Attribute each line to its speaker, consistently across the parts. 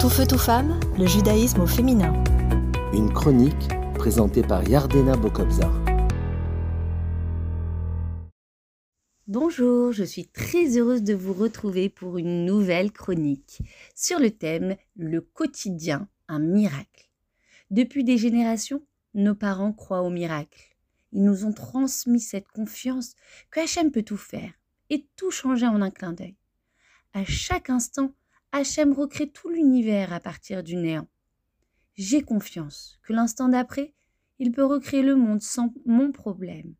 Speaker 1: Tout feu, tout femme, le judaïsme au féminin.
Speaker 2: Une chronique présentée par Yardena Bokobzar.
Speaker 3: Bonjour, je suis très heureuse de vous retrouver pour une nouvelle chronique sur le thème Le quotidien, un miracle. Depuis des générations, nos parents croient au miracle. Ils nous ont transmis cette confiance que Hachem peut tout faire et tout changer en un clin d'œil. À chaque instant, Hachem recrée tout l'univers à partir du néant. J'ai confiance que l'instant d'après, il peut recréer le monde sans mon problème.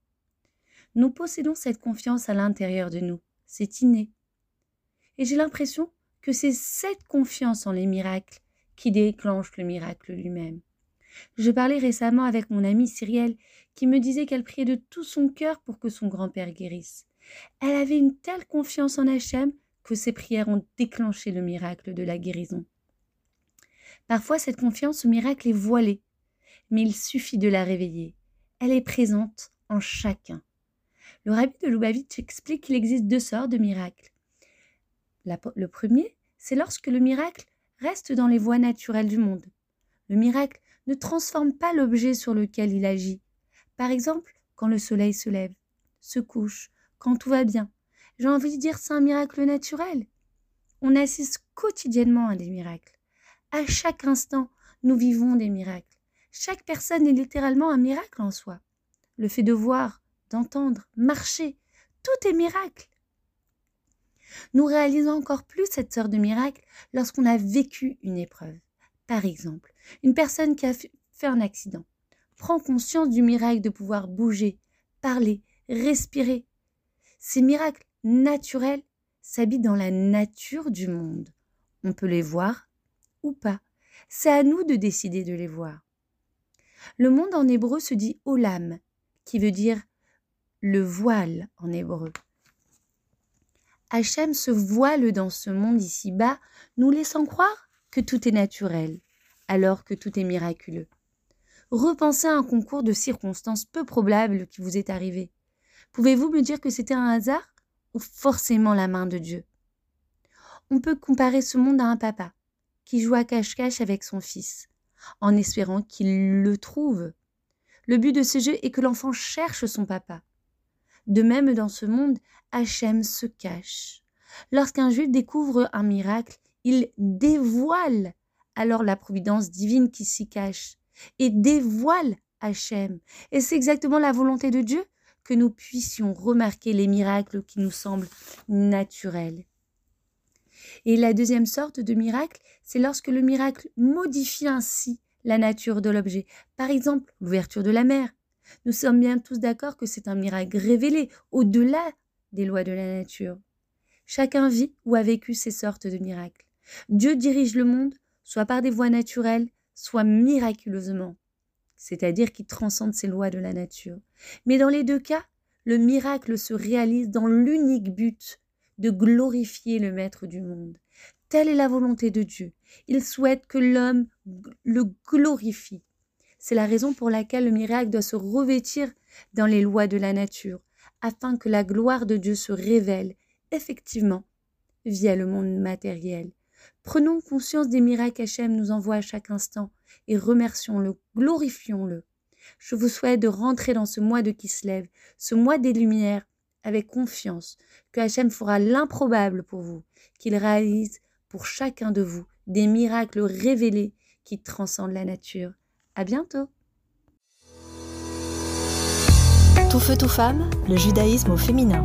Speaker 3: Nous possédons cette confiance à l'intérieur de nous, c'est inné. Et j'ai l'impression que c'est cette confiance en les miracles qui déclenche le miracle lui-même. Je parlais récemment avec mon amie Cyrielle qui me disait qu'elle priait de tout son cœur pour que son grand-père guérisse. Elle avait une telle confiance en Hachem que ses prières ont déclenché le miracle de la guérison. Parfois, cette confiance au miracle est voilée, mais il suffit de la réveiller. Elle est présente en chacun. Le rabbi de Lubavitch explique qu'il existe deux sortes de miracles. le premier, c'est lorsque le miracle reste dans les voies naturelles du monde. Le miracle ne transforme pas l'objet sur lequel il agit. Par exemple, quand le soleil se lève, se couche, quand tout va bien, j'ai envie de dire c'est un miracle naturel. On assiste quotidiennement à des miracles. À chaque instant, nous vivons des miracles. Chaque personne est littéralement un miracle en soi. Le fait de voir, d'entendre, marcher, tout est miracle. Nous réalisons encore plus cette sorte de miracle lorsqu'on a vécu une épreuve. Par exemple, une personne qui a fait un accident prend conscience du miracle de pouvoir bouger, parler, respirer. Ces miracles naturels s'habitent dans la nature du monde. On peut les voir ou pas. C'est à nous de décider de les voir. Le monde en hébreu se dit olam, qui veut dire le voile en hébreu. Hachem se voile dans ce monde ici-bas, nous laissant croire que tout est naturel, alors que tout est miraculeux. Repensez à un concours de circonstances peu probables qui vous est arrivé. Pouvez-vous me dire que c'était un hasard? Ou forcément la main de Dieu. On peut comparer ce monde à un papa qui joue à cache-cache avec son fils, en espérant qu'il le trouve. Le but de ce jeu est que l'enfant cherche son papa. De même, dans ce monde, Hachem se cache. Lorsqu'un juif découvre un miracle, il dévoile alors la providence divine qui s'y cache et dévoile Hachem. Et c'est exactement la volonté de Dieu que nous puissions remarquer les miracles qui nous semblent naturels. Et la deuxième sorte de miracle, c'est lorsque le miracle modifie ainsi la nature de l'objet. Par exemple, l'ouverture de la mer. Nous sommes bien tous d'accord que c'est un miracle révélé au-delà des lois de la nature. Chacun vit ou a vécu ces sortes de miracles. Dieu dirige le monde, soit par des voies naturelles, soit miraculeusement c'est-à-dire qui transcende ces lois de la nature. Mais dans les deux cas, le miracle se réalise dans l'unique but de glorifier le Maître du monde. Telle est la volonté de Dieu. Il souhaite que l'homme le glorifie. C'est la raison pour laquelle le miracle doit se revêtir dans les lois de la nature, afin que la gloire de Dieu se révèle effectivement via le monde matériel. Prenons conscience des miracles qu'Hachem nous envoie à chaque instant et remercions-le, glorifions-le. Je vous souhaite de rentrer dans ce mois de lève, ce mois des lumières, avec confiance que Hachem fera l'improbable pour vous, qu'il réalise pour chacun de vous des miracles révélés qui transcendent la nature. À bientôt!
Speaker 1: Tout feu, tout femme, le judaïsme au féminin.